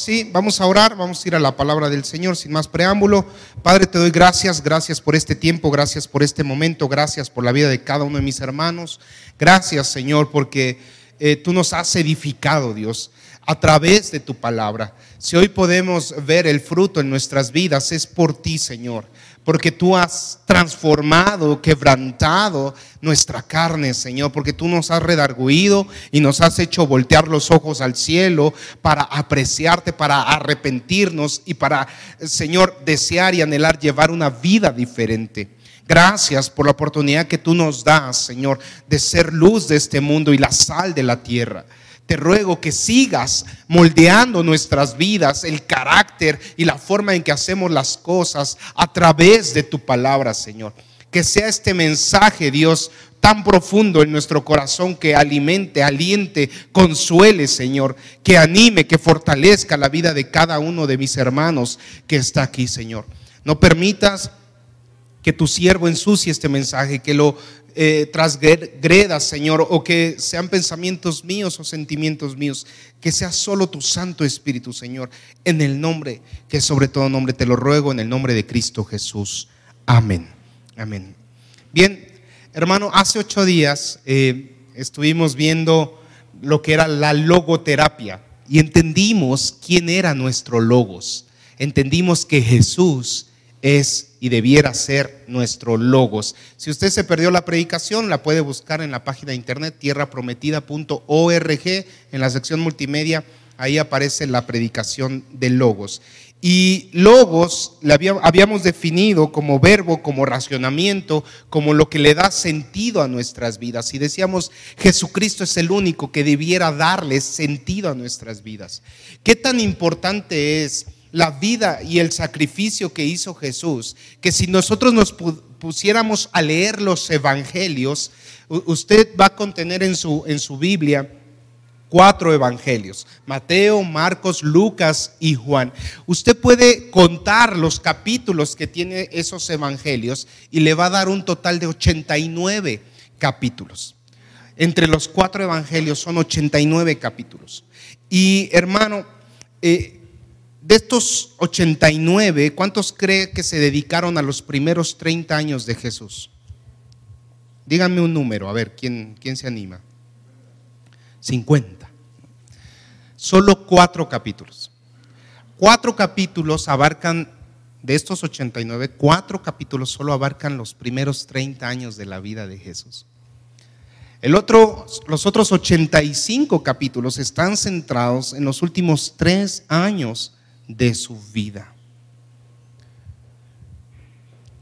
Ahora sí, vamos a orar, vamos a ir a la palabra del Señor sin más preámbulo. Padre, te doy gracias, gracias por este tiempo, gracias por este momento, gracias por la vida de cada uno de mis hermanos. Gracias, Señor, porque eh, tú nos has edificado, Dios, a través de tu palabra. Si hoy podemos ver el fruto en nuestras vidas, es por ti, Señor porque tú has transformado, quebrantado nuestra carne, Señor, porque tú nos has redarguido y nos has hecho voltear los ojos al cielo para apreciarte, para arrepentirnos y para, Señor, desear y anhelar llevar una vida diferente. Gracias por la oportunidad que tú nos das, Señor, de ser luz de este mundo y la sal de la tierra te ruego que sigas moldeando nuestras vidas, el carácter y la forma en que hacemos las cosas a través de tu palabra, Señor. Que sea este mensaje, Dios, tan profundo en nuestro corazón que alimente, aliente, consuele, Señor, que anime, que fortalezca la vida de cada uno de mis hermanos que está aquí, Señor. No permitas que tu siervo ensucie este mensaje, que lo eh, trasgreda, Señor, o que sean pensamientos míos o sentimientos míos, que sea solo tu Santo Espíritu, Señor, en el nombre, que sobre todo nombre te lo ruego, en el nombre de Cristo Jesús. Amén. Amén. Bien, hermano, hace ocho días eh, estuvimos viendo lo que era la logoterapia y entendimos quién era nuestro logos. Entendimos que Jesús es y debiera ser nuestro logos. Si usted se perdió la predicación, la puede buscar en la página de internet tierraprometida.org, en la sección multimedia, ahí aparece la predicación de logos. Y logos la habíamos definido como verbo, como racionamiento, como lo que le da sentido a nuestras vidas. Y decíamos, Jesucristo es el único que debiera darle sentido a nuestras vidas. ¿Qué tan importante es? La vida y el sacrificio que hizo Jesús, que si nosotros nos pusiéramos a leer los evangelios, usted va a contener en su, en su Biblia cuatro evangelios, Mateo, Marcos, Lucas y Juan. Usted puede contar los capítulos que tiene esos evangelios y le va a dar un total de 89 capítulos. Entre los cuatro evangelios son 89 capítulos. Y hermano, eh, de estos 89, ¿cuántos cree que se dedicaron a los primeros 30 años de Jesús? Díganme un número, a ver, ¿quién, quién se anima? 50. Solo cuatro capítulos. Cuatro capítulos abarcan, de estos 89, cuatro capítulos solo abarcan los primeros 30 años de la vida de Jesús. El otro, los otros 85 capítulos están centrados en los últimos tres años de su vida.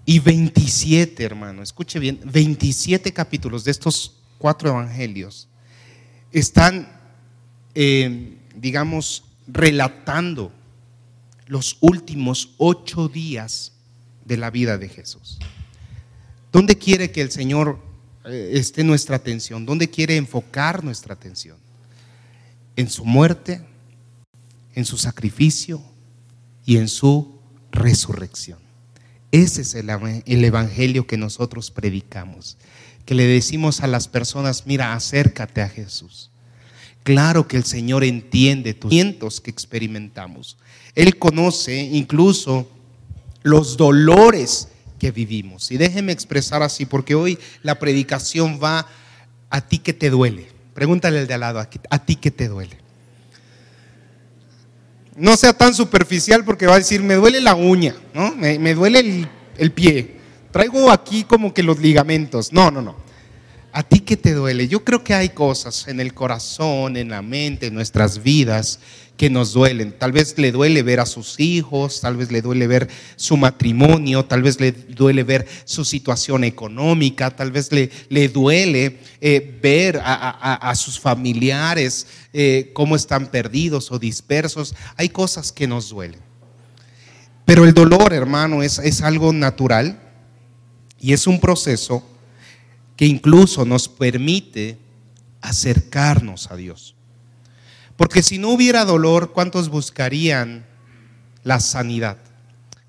Y 27, hermano, escuche bien, 27 capítulos de estos cuatro evangelios están, eh, digamos, relatando los últimos ocho días de la vida de Jesús. ¿Dónde quiere que el Señor eh, esté nuestra atención? ¿Dónde quiere enfocar nuestra atención? ¿En su muerte? ¿En su sacrificio? Y en su resurrección. Ese es el, evangelio que nosotros predicamos, que le decimos a las personas, mira, acércate a Jesús. Claro que el Señor entiende tus sentimientos que experimentamos. Él conoce incluso los dolores que vivimos. Y déjeme expresar así, porque hoy la predicación va a ti que te duele. Pregúntale al de al lado, a ti que te duele no sea tan superficial porque va a decir, me duele la uña, ¿no? me, duele el, pie, traigo aquí como que los ligamentos. No, no, no. ¿A ti qué te duele? Yo creo que hay cosas en el corazón, en la mente, en nuestras vidas que nos duelen. Tal vez le duele ver a sus hijos, tal vez le duele ver su matrimonio, tal vez le duele ver su situación económica, tal vez le, le duele eh, ver a, sus familiares eh, cómo están perdidos o dispersos. Hay cosas que nos duelen. Pero el dolor, hermano, es, es algo natural y es un proceso que incluso nos permite acercarnos a Dios. Porque si no hubiera dolor, ¿cuántos buscarían la sanidad?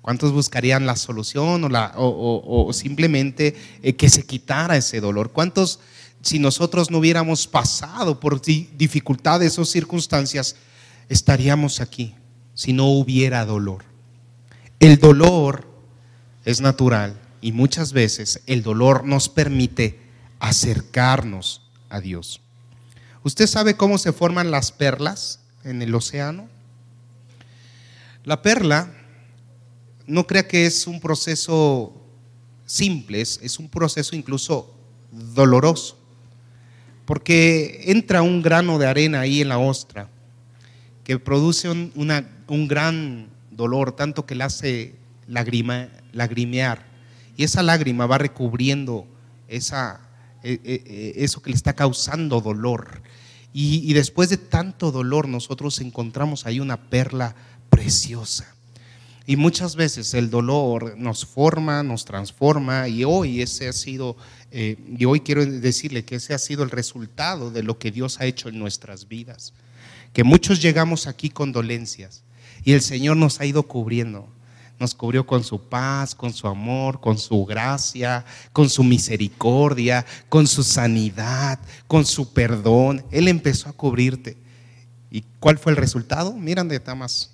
¿Cuántos buscarían la solución o, simplemente eh, que se quitara ese dolor? ¿Cuántos, si nosotros no hubiéramos pasado por dificultades o circunstancias, estaríamos aquí? si no hubiera dolor. El dolor es natural y muchas veces el dolor nos permite acercarnos a Dios. ¿Usted sabe cómo se forman las perlas en el océano? La perla, no crea que es un proceso simple, es, un proceso incluso doloroso, porque entra un grano de arena ahí en la ostra que produce un, gran dolor, tanto que le hace lagrimear, y esa lágrima va recubriendo esa, eso que le está causando dolor. Y, después de tanto dolor nosotros encontramos ahí una perla preciosa. Y muchas veces el dolor nos forma, nos transforma y hoy ese ha sido, eh, y hoy quiero decirle que ese ha sido el resultado de lo que Dios ha hecho en nuestras vidas. Que muchos llegamos aquí con dolencias y el Señor nos ha ido cubriendo nos cubrió con su paz, con su amor, con su gracia, con su misericordia, con su sanidad, con su perdón. Él empezó a cubrirte. ¿Y cuál fue el resultado? Miran de tamas,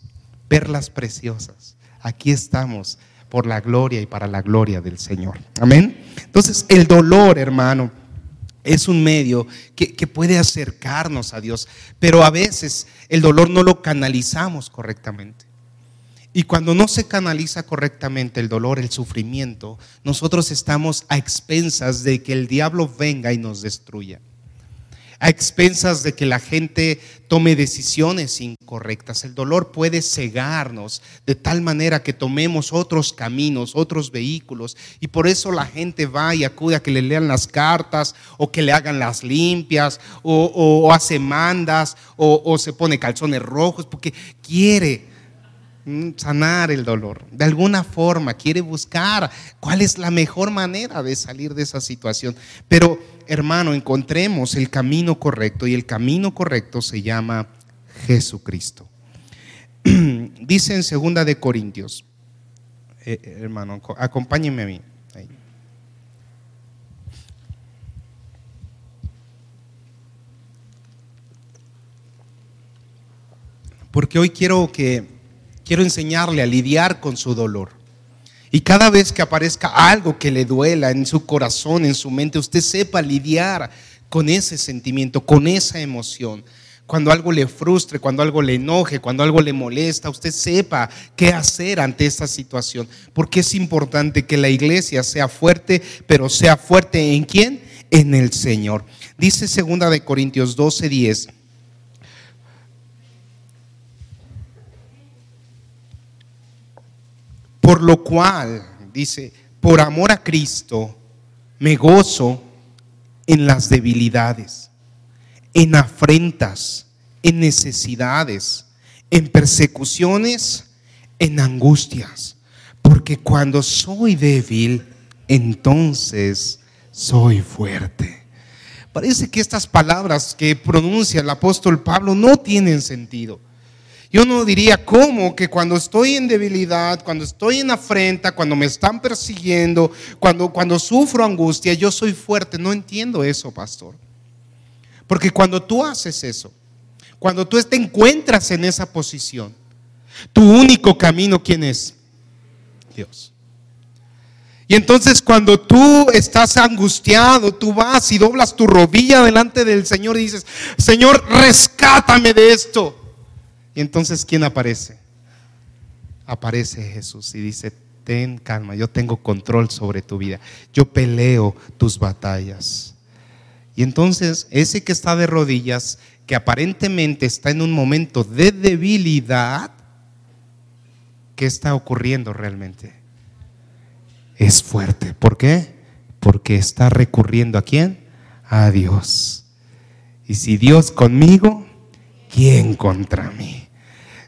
perlas preciosas. Aquí estamos por la gloria y para la gloria del Señor. Amén. Entonces, el dolor, hermano, es un medio que, que, puede acercarnos a Dios, pero a veces el dolor no lo canalizamos correctamente. Y cuando no se canaliza correctamente el dolor, el sufrimiento, nosotros estamos a expensas de que el diablo venga y nos destruya. A expensas de que la gente tome decisiones incorrectas. El dolor puede cegarnos de tal manera que tomemos otros caminos, otros vehículos. Y por eso la gente va y acude a que le lean las cartas o que le hagan las limpias o, hace mandas o, se pone calzones rojos porque quiere sanar el dolor. De alguna forma quiere buscar cuál es la mejor manera de salir de esa situación. Pero, hermano, encontremos el camino correcto y el camino correcto se llama Jesucristo. Dice en segunda de Corintios, eh, eh, hermano, acompáñenme a mí. Porque hoy quiero que quiero enseñarle a lidiar con su dolor. Y cada vez que aparezca algo que le duela en su corazón, en su mente, usted sepa lidiar con ese sentimiento, con esa emoción. Cuando algo le frustre, cuando algo le enoje, cuando algo le molesta, usted sepa qué hacer ante esta situación. Porque es importante que la iglesia sea fuerte, pero sea fuerte en quién? En el Señor. Dice segunda de Corintios 12, 10. Por lo cual, dice, por amor a Cristo, me gozo en las debilidades, en afrentas, en necesidades, en persecuciones, en angustias. Porque cuando soy débil, entonces soy fuerte. Parece que estas palabras que pronuncia el apóstol Pablo no tienen sentido. Yo no diría cómo que cuando estoy en debilidad, cuando estoy en afrenta, cuando me están persiguiendo, cuando, cuando sufro angustia, yo soy fuerte. No entiendo eso, pastor. Porque cuando tú haces eso, cuando tú te encuentras en esa posición, tu único camino, ¿quién es? Dios. Y entonces cuando tú estás angustiado, tú vas y doblas tu rodilla delante del Señor y dices, Señor, rescátame de esto. Y entonces, ¿quién aparece? Aparece Jesús y dice, ten calma, yo tengo control sobre tu vida, yo peleo tus batallas. Y entonces, ese que está de rodillas, que aparentemente está en un momento de debilidad, ¿qué está ocurriendo realmente? Es fuerte. ¿Por qué? Porque está recurriendo a quién? A Dios. Y si Dios conmigo, ¿quién contra mí?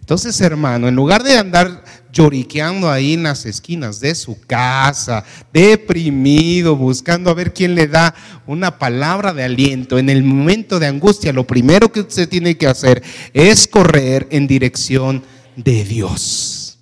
Entonces, hermano, en lugar de andar lloriqueando ahí en las esquinas de su casa, deprimido, buscando a ver quién le da una palabra de aliento en el momento de angustia, lo primero que usted tiene que hacer es correr en dirección de Dios.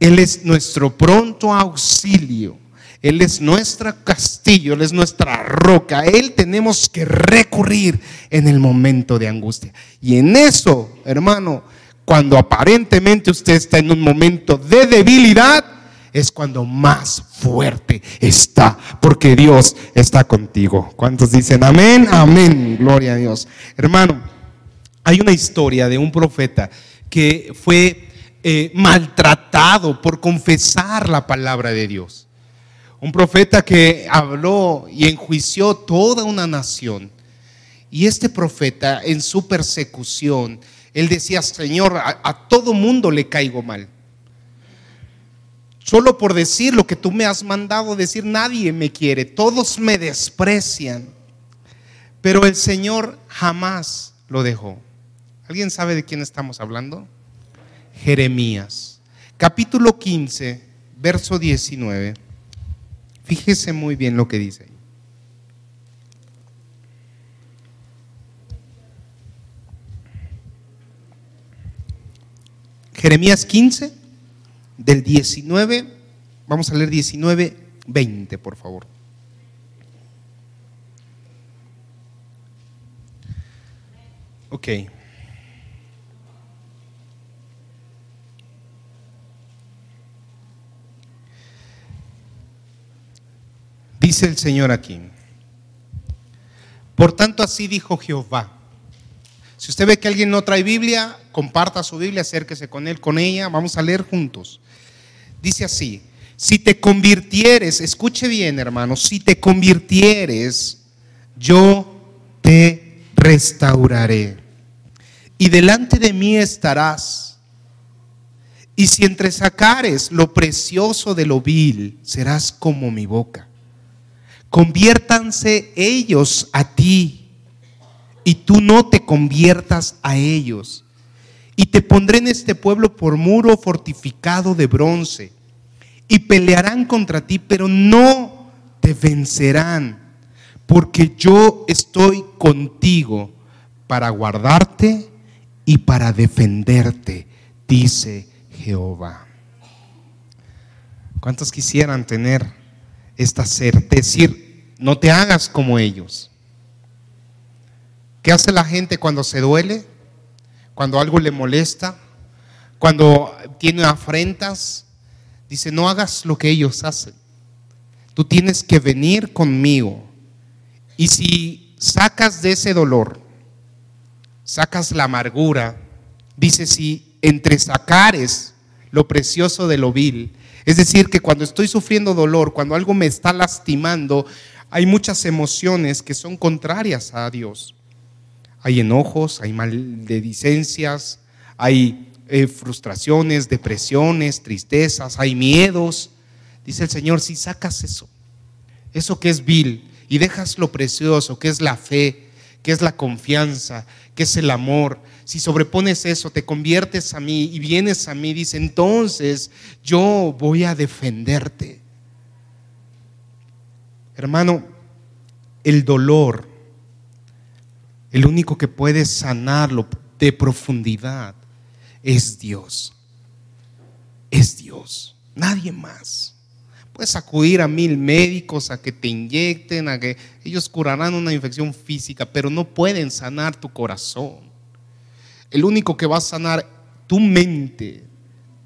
Él es nuestro pronto auxilio. Él es nuestro castillo, Él es nuestra roca. Él tenemos que recurrir en el momento de angustia. Y en eso, hermano, cuando aparentemente usted está en un momento de debilidad, es cuando más fuerte está, porque Dios está contigo. ¿Cuántos dicen amén? Amén. Gloria a Dios. Hermano, hay una historia de un profeta que fue eh, maltratado por confesar la palabra de Dios. Un profeta que habló y enjuició toda una nación. Y este profeta en su persecución, él decía, Señor, a, todo mundo le caigo mal. Solo por decir lo que tú me has mandado decir, nadie me quiere, todos me desprecian. Pero el Señor jamás lo dejó. ¿Alguien sabe de quién estamos hablando? Jeremías, capítulo 15, verso 19. Fíjese muy bien lo que dice. Jeremías 15, del 19, vamos a leer 19, 20, por favor. Ok. Dice el Señor aquí. Por tanto, así dijo Jehová. Si usted ve que alguien no trae Biblia, comparta su Biblia, acérquese con él, con ella, vamos a leer juntos. Dice así, si te convirtieres, escuche bien hermano, si te convirtieres, yo te restauraré. Y delante de mí estarás. Y si entresacares lo precioso de lo vil, serás como mi boca conviértanse ellos a ti y tú no te conviertas a ellos. Y te pondré en este pueblo por muro fortificado de bronce y pelearán contra ti, pero no te vencerán, porque yo estoy contigo para guardarte y para defenderte, dice Jehová. ¿Cuántos quisieran tener esta certeza? Decir, no te hagas como ellos. ¿Qué hace la gente cuando se duele? Cuando algo le molesta, cuando tiene afrentas, dice, no hagas lo que ellos hacen. Tú tienes que venir conmigo. Y si sacas de ese dolor, sacas la amargura, dice, si entre sacares lo precioso de lo vil, es decir, que cuando estoy sufriendo dolor, cuando algo me está lastimando, hay muchas emociones que son contrarias a Dios. Hay enojos, hay maledicencias, hay eh, frustraciones, depresiones, tristezas, hay miedos. Dice el Señor, si sacas eso, eso que es vil, y dejas lo precioso, que es la fe, que es la confianza, que es el amor, si sobrepones eso, te conviertes a mí y vienes a mí, dice, entonces yo voy a defenderte. Hermano, el dolor, el único que puede sanarlo de profundidad es Dios. Es Dios, nadie más. Puedes acudir a mil médicos a que te inyecten, a que ellos curarán una infección física, pero no pueden sanar tu corazón. El único que va a sanar tu mente,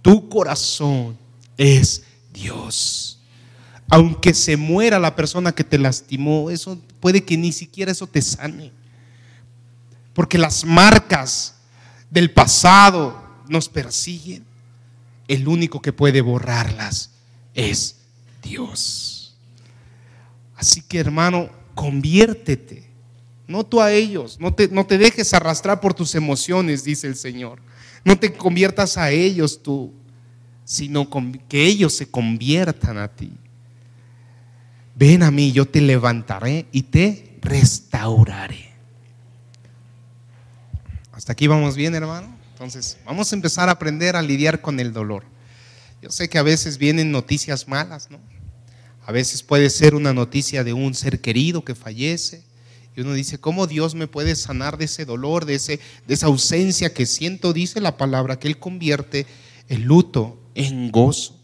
tu corazón, es Dios aunque se muera la persona que te lastimó, eso puede que ni siquiera eso te sane. Porque las marcas del pasado nos persiguen. El único que puede borrarlas es Dios. Así que hermano, conviértete. No tú a ellos, no te, no te dejes arrastrar por tus emociones, dice el Señor. No te conviertas a ellos tú, sino que ellos se conviertan a ti ven a mí, yo te levantaré y te restauraré. Hasta aquí vamos bien, hermano. Entonces, vamos a empezar a aprender a lidiar con el dolor. Yo sé que a veces vienen noticias malas, ¿no? A veces puede ser una noticia de un ser querido que fallece. Y uno dice, ¿cómo Dios me puede sanar de ese dolor, de, ese, de esa ausencia que siento? Dice la palabra que Él convierte el luto en gozo.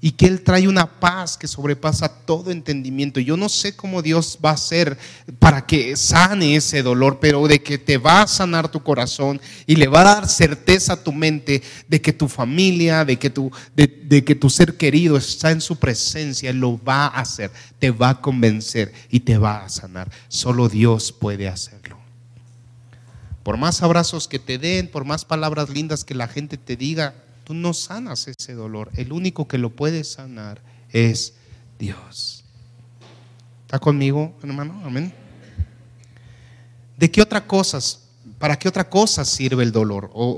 Y que Él trae una paz que sobrepasa todo entendimiento. Yo no sé cómo Dios va a hacer para que sane ese dolor, pero de que te va a sanar tu corazón y le va a dar certeza a tu mente de que tu familia, de que tu, de, que tu ser querido está en su presencia, lo va a hacer, te va a convencer y te va a sanar. Solo Dios puede hacerlo. Por más abrazos que te den, por más palabras lindas que la gente te diga, tú no sanas ese dolor. El único que lo puede sanar es Dios. ¿Está conmigo, hermano? Amén. ¿De qué otra cosas, para qué otra cosa sirve el dolor? O,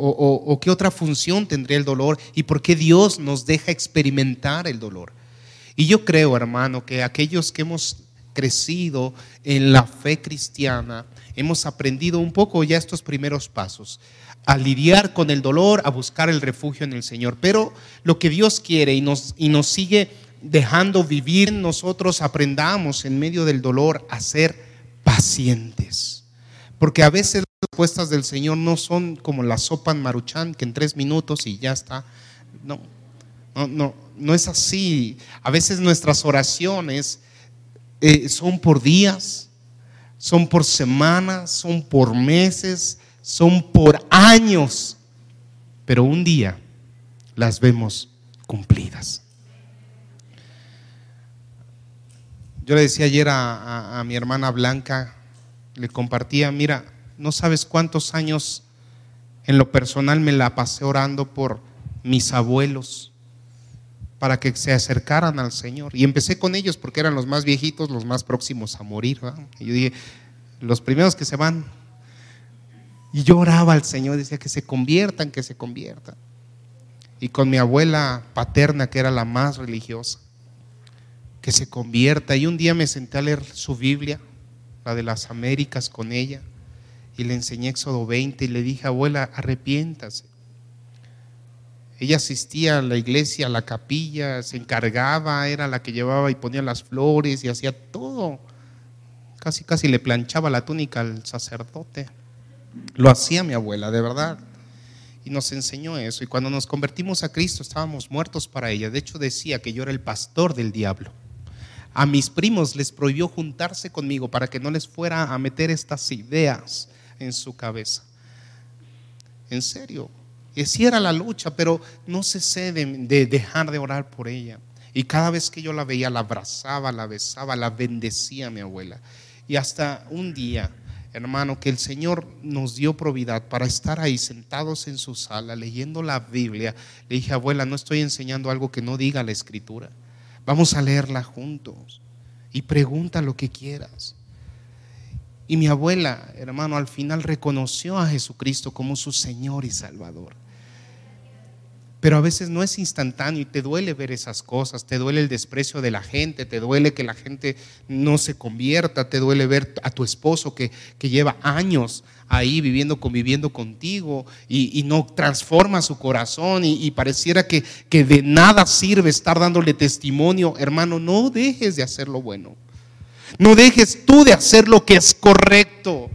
o, qué otra función tendría el dolor? ¿Y por qué Dios nos deja experimentar el dolor? Y yo creo, hermano, que aquellos que hemos crecido en la fe cristiana, hemos aprendido un poco ya estos primeros pasos a lidiar con el dolor, a buscar el refugio en el Señor. Pero lo que Dios quiere y nos, y nos sigue dejando vivir, nosotros aprendamos en medio del dolor a ser pacientes. Porque a veces las respuestas del Señor no son como la sopa en maruchan, que en tres minutos y ya está. No, no, no, no es así. A veces nuestras oraciones eh, son por días, son por semanas, son por meses, son por años, pero un día las vemos cumplidas. Yo le decía ayer a, mi hermana Blanca, le compartía, mira, no sabes cuántos años en lo personal me la pasé orando por mis abuelos para que se acercaran al Señor. Y empecé con ellos porque eran los más viejitos, los más próximos a morir. Y yo dije, los primeros que se van, y yo oraba al Señor, decía que se conviertan, que se conviertan. Y con mi abuela paterna, que era la más religiosa, que se convierta. Y un día me senté a leer su Biblia, la de las Américas, con ella, y le enseñé Éxodo 20 y le dije, abuela, arrepiéntase. Ella asistía a la iglesia, a la capilla, se encargaba, era la que llevaba y ponía las flores y hacía todo. Casi, casi le planchaba la túnica al sacerdote. Lo hacía mi abuela, de verdad. Y nos enseñó eso. Y cuando nos convertimos a Cristo estábamos muertos para ella. De hecho decía que yo era el pastor del diablo. A mis primos les prohibió juntarse conmigo para que no les fuera a meter estas ideas en su cabeza. En serio. Y así era la lucha, pero no cesé de, de dejar de orar por ella. Y cada vez que yo la veía, la abrazaba, la besaba, la bendecía mi abuela. Y hasta un día hermano, que el Señor nos dio probidad para estar ahí sentados en su sala leyendo la Biblia. Le dije, abuela, no estoy enseñando algo que no diga la escritura. Vamos a leerla juntos y pregunta lo que quieras. Y mi abuela, hermano, al final reconoció a Jesucristo como su Señor y Salvador. Pero a veces no es instantáneo y te duele ver esas cosas, te duele el desprecio de la gente, te duele que la gente no se convierta, te duele ver a tu esposo que, lleva años ahí viviendo, conviviendo contigo y, no transforma su corazón y, y pareciera que, que de nada sirve estar dándole testimonio. Hermano, no dejes de hacer lo bueno. No dejes tú de hacer lo que es correcto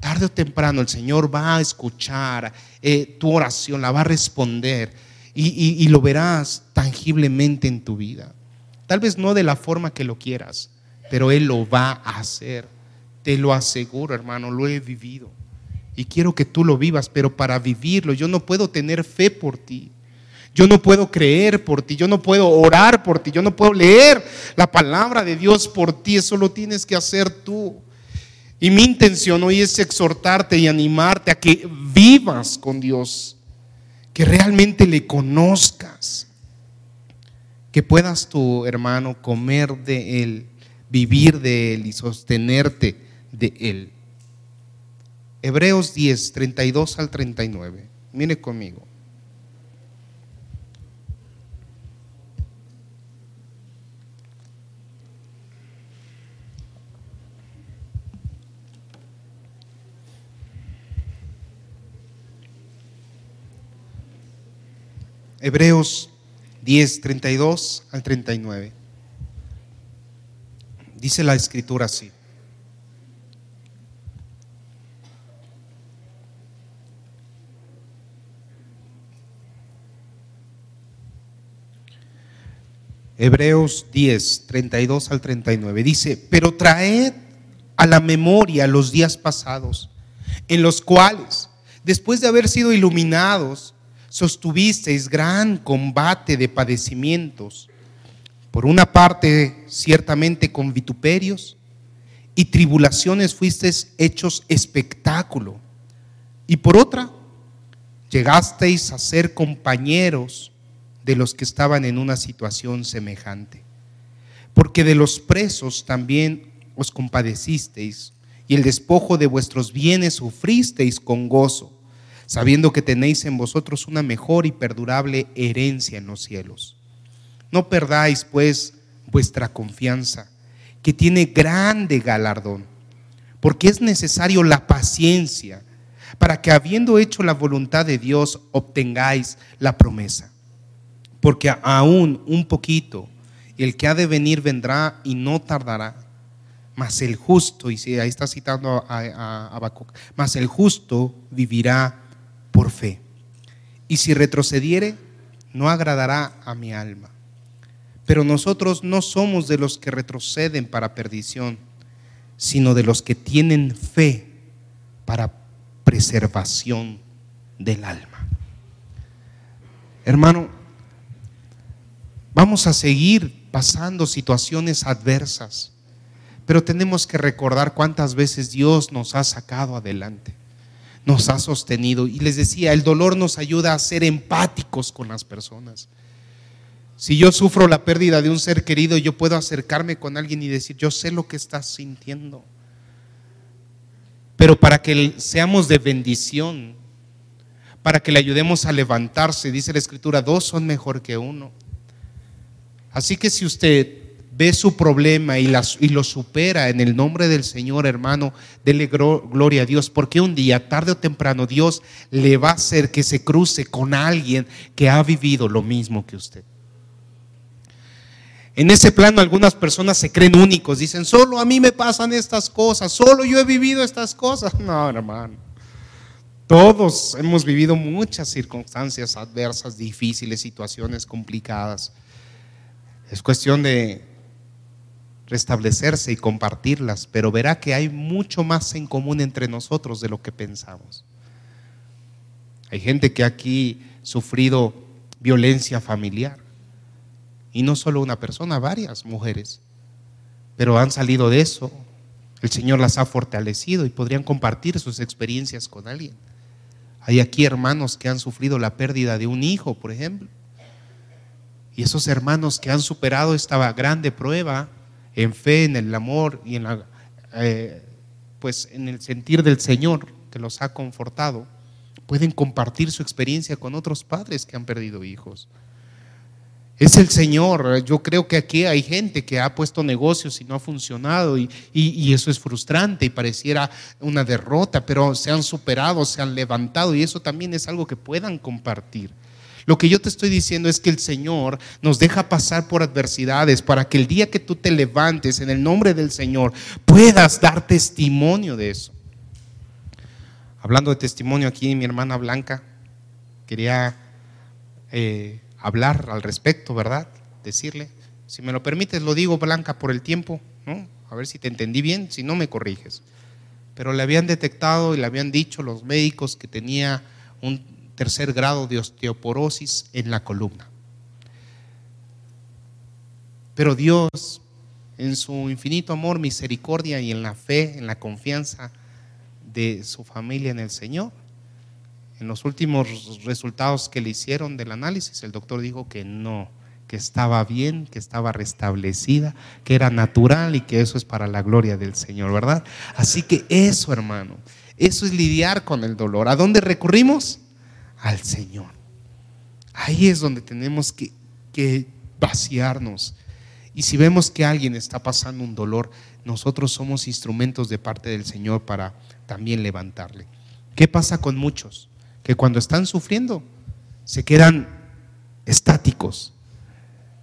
tarde o temprano el Señor va a escuchar eh, tu oración, la va a responder y, lo verás tangiblemente en tu vida. Tal vez no de la forma que lo quieras, pero Él lo va a hacer. Te lo aseguro, hermano, lo he vivido. Y quiero que tú lo vivas, pero para vivirlo yo no puedo tener fe por ti. Yo no puedo creer por ti, yo no puedo orar por ti, yo no puedo leer la palabra de Dios por ti, eso lo tienes que hacer tú. Y mi intención hoy es exhortarte y animarte a que vivas con Dios, que realmente le conozcas, que puedas tu hermano comer de Él, vivir de Él y sostenerte de Él. Hebreos 10, 32 al 39. Mire conmigo. Hebreos 10, 32 al 39. Dice la escritura así. Hebreos 10, 32 al 39. Dice, pero traed a la memoria los días pasados, en los cuales, después de haber sido iluminados, sostuvisteis gran combate de padecimientos. Por una parte, ciertamente con vituperios y tribulaciones fuisteis hechos espectáculo. Y por otra, llegasteis a ser compañeros de los que estaban en una situación semejante. Porque de los presos también os compadecisteis y el despojo de vuestros bienes sufristeis con gozo, sabiendo que tenéis en vosotros una mejor y perdurable herencia en los cielos. No perdáis, pues, vuestra confianza, que tiene grande galardón, porque es necesario la paciencia para que habiendo hecho la voluntad de Dios obtengáis la promesa porque aún un poquito, el que ha de venir vendrá y no tardará. Mas el justo, y ahí está citando a, mas el justo vivirá por fe. Y si retrocediere, no agradará a mi alma. Pero nosotros no somos de los que retroceden para perdición, sino de los que tienen fe para preservación del alma. Hermano, Vamos a seguir pasando situaciones adversas, pero tenemos que recordar cuántas veces Dios nos ha sacado adelante, nos ha sostenido. Y les decía, el dolor nos ayuda a ser empáticos con las personas. Si yo sufro la pérdida de un ser querido, yo puedo acercarme con alguien y decir, yo sé lo que estás sintiendo. Pero para que seamos de bendición, para que le ayudemos a levantarse, dice la escritura, dos son mejor que uno. Así que si usted ve su problema y, lo supera en el nombre del Señor, hermano, dele gloria a Dios, porque un día, tarde o temprano, Dios le va a hacer que se cruce con alguien que ha vivido lo mismo que usted. En ese plano algunas personas se creen únicos, dicen, solo a mí me pasan estas cosas, solo yo he vivido estas cosas. No, hermano. Todos hemos vivido muchas circunstancias adversas, difíciles, situaciones complicadas. Es cuestión de restablecerse y compartirlas, pero verá que hay mucho más en común entre nosotros de lo que pensamos. Hay gente que aquí ha sufrido violencia familiar, y no solo una persona, varias mujeres, pero han salido de eso. El Señor las ha fortalecido y podrían compartir sus experiencias con alguien. Hay aquí hermanos que han sufrido la pérdida de un hijo, por ejemplo y esos hermanos que han superado esta grande prueba en fe, en el amor y en la, eh, pues en el sentir del Señor que los ha confortado, pueden compartir su experiencia con otros padres que han perdido hijos. Es el Señor. Yo creo que aquí hay gente que ha puesto negocios y no ha funcionado y, y, eso es frustrante y pareciera una derrota, pero se han superado, se han levantado y eso también es algo que puedan compartir. Lo que yo te estoy diciendo es que el Señor nos deja pasar por adversidades para que el día que tú te levantes en el nombre del Señor puedas dar testimonio de eso. Hablando de testimonio aquí, mi hermana Blanca quería eh, hablar al respecto, ¿verdad? Decirle, si me lo permites, lo digo Blanca por el tiempo, ¿no? A ver si te entendí bien, si no me corriges. Pero le habían detectado y le habían dicho los médicos que tenía un tercer grado de osteoporosis en la columna. Pero Dios, en su infinito amor, misericordia y en la fe, en la confianza de su familia en el Señor, en los últimos resultados que le hicieron del análisis, el doctor dijo que no, que estaba bien, que estaba restablecida, que era natural y que eso es para la gloria del Señor, ¿verdad? Así que eso, hermano, eso es lidiar con el dolor. ¿A dónde recurrimos? Al Señor. Ahí es donde tenemos que, vaciarnos. Y si vemos que alguien está pasando un dolor, nosotros somos instrumentos de parte del Señor para también levantarle. ¿Qué pasa con muchos? Que cuando están sufriendo se quedan estáticos.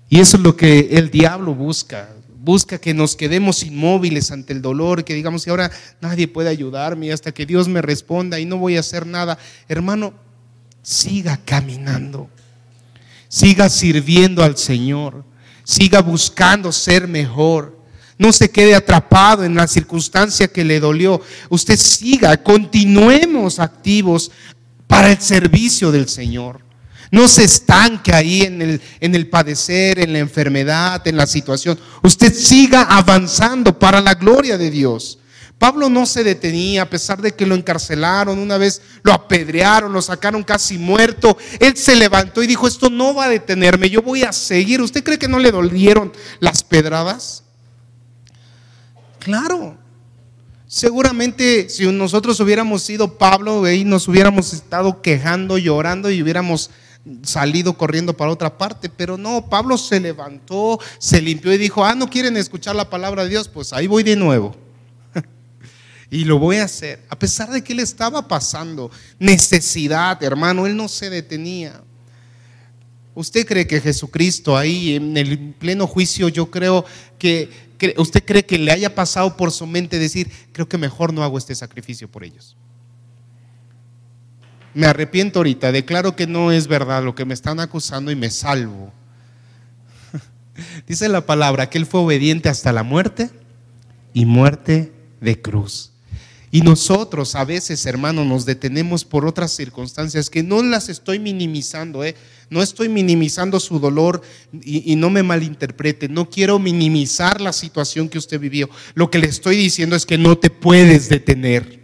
Y eso es lo que el diablo busca. Busca que nos quedemos inmóviles ante el dolor, que digamos, y ahora nadie puede ayudarme hasta que Dios me responda y no voy a hacer nada. Hermano, siga caminando, siga sirviendo al Señor, Siga buscando ser mejor. No se quede atrapado en la circunstancia que le dolió. Usted siga, continuemos activos para el servicio del Señor. No se estanque ahí en el, en el padecer, en la enfermedad, en la situación. Usted siga avanzando para la gloria de Dios. Pablo no se detenía a pesar de que lo encarcelaron, una vez lo apedrearon, lo sacaron casi muerto. Él se levantó y dijo, esto no va a detenerme, yo voy a seguir. ¿Usted cree que no le dolieron las pedradas? Claro. Seguramente si nosotros hubiéramos sido Pablo y nos hubiéramos estado quejando, llorando y hubiéramos salido corriendo para otra parte, pero no, Pablo se levantó, se limpió y dijo, ah, no quieren escuchar la palabra de Dios, pues ahí voy de nuevo. Y lo voy a hacer, a pesar de que él estaba pasando necesidad, hermano, él no se detenía. ¿Usted cree que Jesucristo ahí en el pleno juicio, yo creo que, usted cree que le haya pasado por su mente decir, creo que mejor no hago este sacrificio por ellos? Me arrepiento ahorita, declaro que no es verdad lo que me están acusando y me salvo. Dice la palabra que él fue obediente hasta la muerte y muerte de cruz. Y nosotros a veces, hermano, nos detenemos por otras circunstancias que no las estoy minimizando, ¿eh? no estoy minimizando su dolor y, y, no me malinterprete, no quiero minimizar la situación que usted vivió. Lo que le estoy diciendo es que no te puedes detener.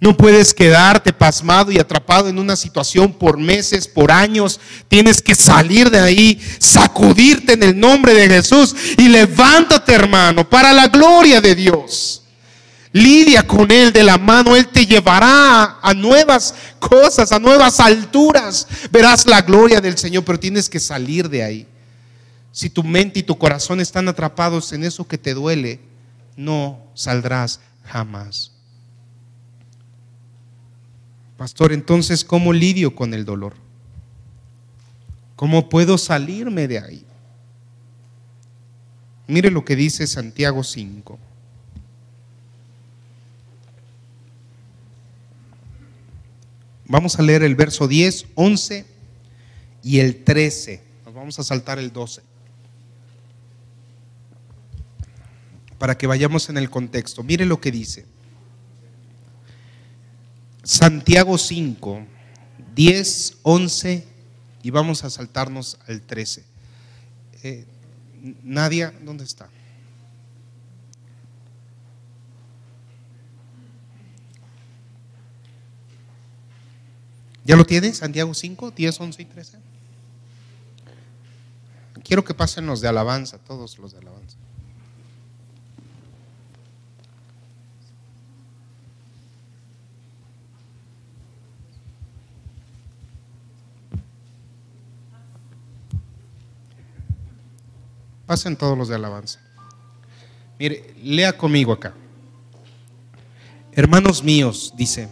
No puedes quedarte pasmado y atrapado en una situación por meses, por años. Tienes que salir de ahí, sacudirte en el nombre de Jesús y levántate, hermano, para la gloria de Dios. Lidia con Él de la mano, Él te llevará a nuevas cosas, a nuevas alturas. Verás la gloria del Señor, pero tienes que salir de ahí. Si tu mente y tu corazón están atrapados en eso que te duele, no saldrás jamás. Pastor, entonces, ¿cómo lidio con el dolor? ¿Cómo puedo salirme de ahí? Mire lo que dice Santiago 5. Vamos a leer el verso 10, 11 y el 13. Nos vamos a saltar el 12. Para que vayamos en el contexto. Mire lo que dice. Santiago 5, 10, 11 y vamos a saltarnos al 13. Eh, Nadia, ¿dónde está? ¿Ya lo tiene? Santiago 5, 10, 11 y 13. Quiero que pasen los de alabanza, todos los de alabanza. Pasen todos los de alabanza. Mire, lea conmigo acá. Hermanos míos, dice.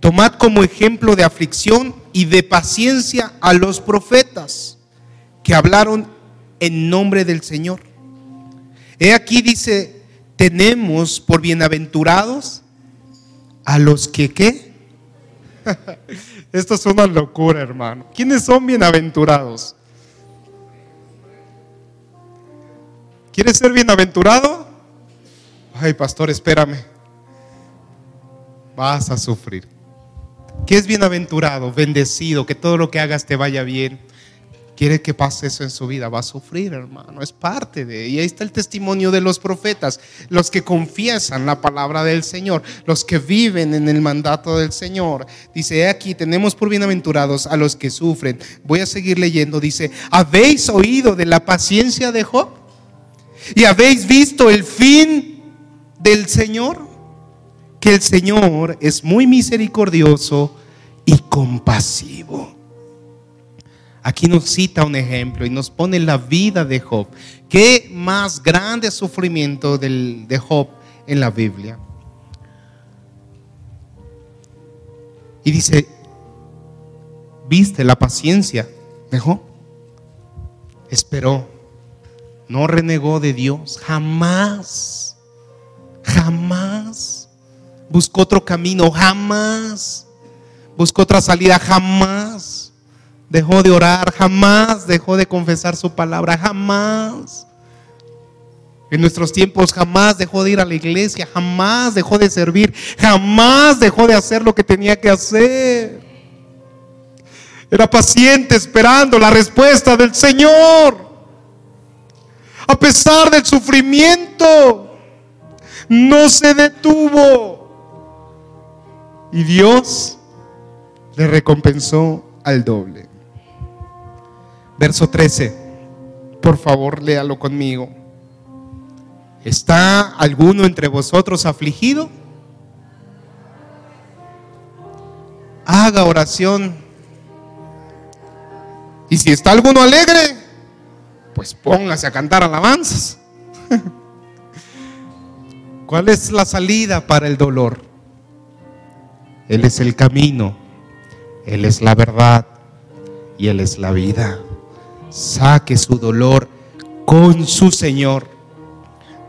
Tomad como ejemplo de aflicción y de paciencia a los profetas que hablaron en nombre del Señor. He aquí dice, tenemos por bienaventurados a los que qué. Esto es una locura, hermano. ¿Quiénes son bienaventurados? ¿Quieres ser bienaventurado? Ay, pastor, espérame. Vas a sufrir. ¿Qué es bienaventurado? Bendecido, que todo lo que hagas te vaya bien. Quiere que pase eso en su vida, va a sufrir, hermano, es parte de. Y ahí está el testimonio de los profetas, los que confiesan la palabra del Señor, los que viven en el mandato del Señor. Dice, aquí tenemos por bienaventurados a los que sufren. Voy a seguir leyendo, dice, ¿habéis oído de la paciencia de Job? ¿Y habéis visto el fin del Señor? Que el Señor es muy misericordioso y compasivo. Aquí nos cita un ejemplo y nos pone la vida de Job. ¿Qué más grande sufrimiento del, de Job en la Biblia? Y dice, ¿viste la paciencia de Job? Esperó, no renegó de Dios, jamás, jamás buscó otro camino, jamás. Buscó otra salida, jamás. dejó de orar, jamás dejó de confesar su palabra, jamás. En nuestros tiempos jamás dejó de ir a la iglesia, jamás dejó de servir, jamás dejó de hacer lo que tenía que hacer. Era paciente esperando la respuesta del Señor. A pesar del sufrimiento, no se detuvo. Y Dios le recompensó al doble. Verso 13. Por favor, léalo conmigo. ¿Está alguno entre vosotros afligido? Haga oración. Y si está alguno alegre, pues póngase a cantar alabanzas. ¿Cuál es la salida para el dolor? Él es el camino, Él es la verdad y Él es la vida. Saque su dolor con su Señor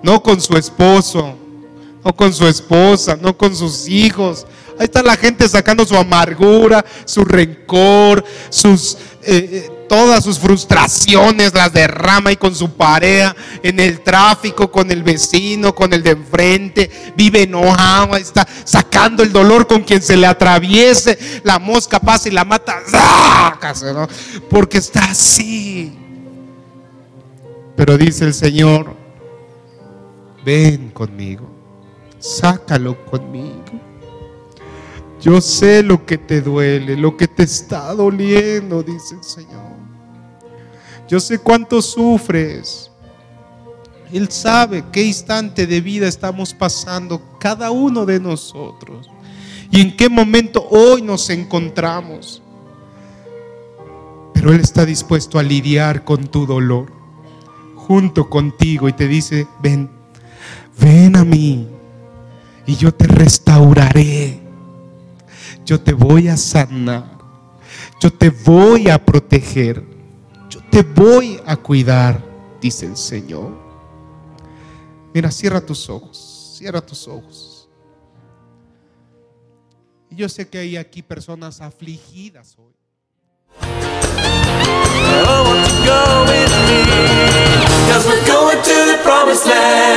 no con su esposo, no con su esposa, no con sus hijos. Ahí está la gente sacando su amargura, su rencor, sus eh, eh, todas sus frustraciones las derrama y con su pareja en el tráfico, con el vecino, con el de enfrente, vive enojado, está sacando el dolor con quien se le atraviese, la mosca pasa y la mata, porque está así. Pero dice el Señor, ven conmigo, sácalo conmigo. Yo sé lo que te duele, lo que te está doliendo, dice el Señor. Yo sé cuánto sufres. Él sabe qué instante de vida estamos pasando cada uno de nosotros y en qué momento hoy nos encontramos. Pero Él está dispuesto a lidiar con tu dolor junto contigo y te dice, ven, ven a mí y yo te restauraré. Yo te voy a sanar. Yo te voy a proteger te voy a cuidar, dice el Señor. Mira, cierra tus ojos, cierra tus ojos. Y Yo sé que hay aquí personas afligidas hoy. Cause.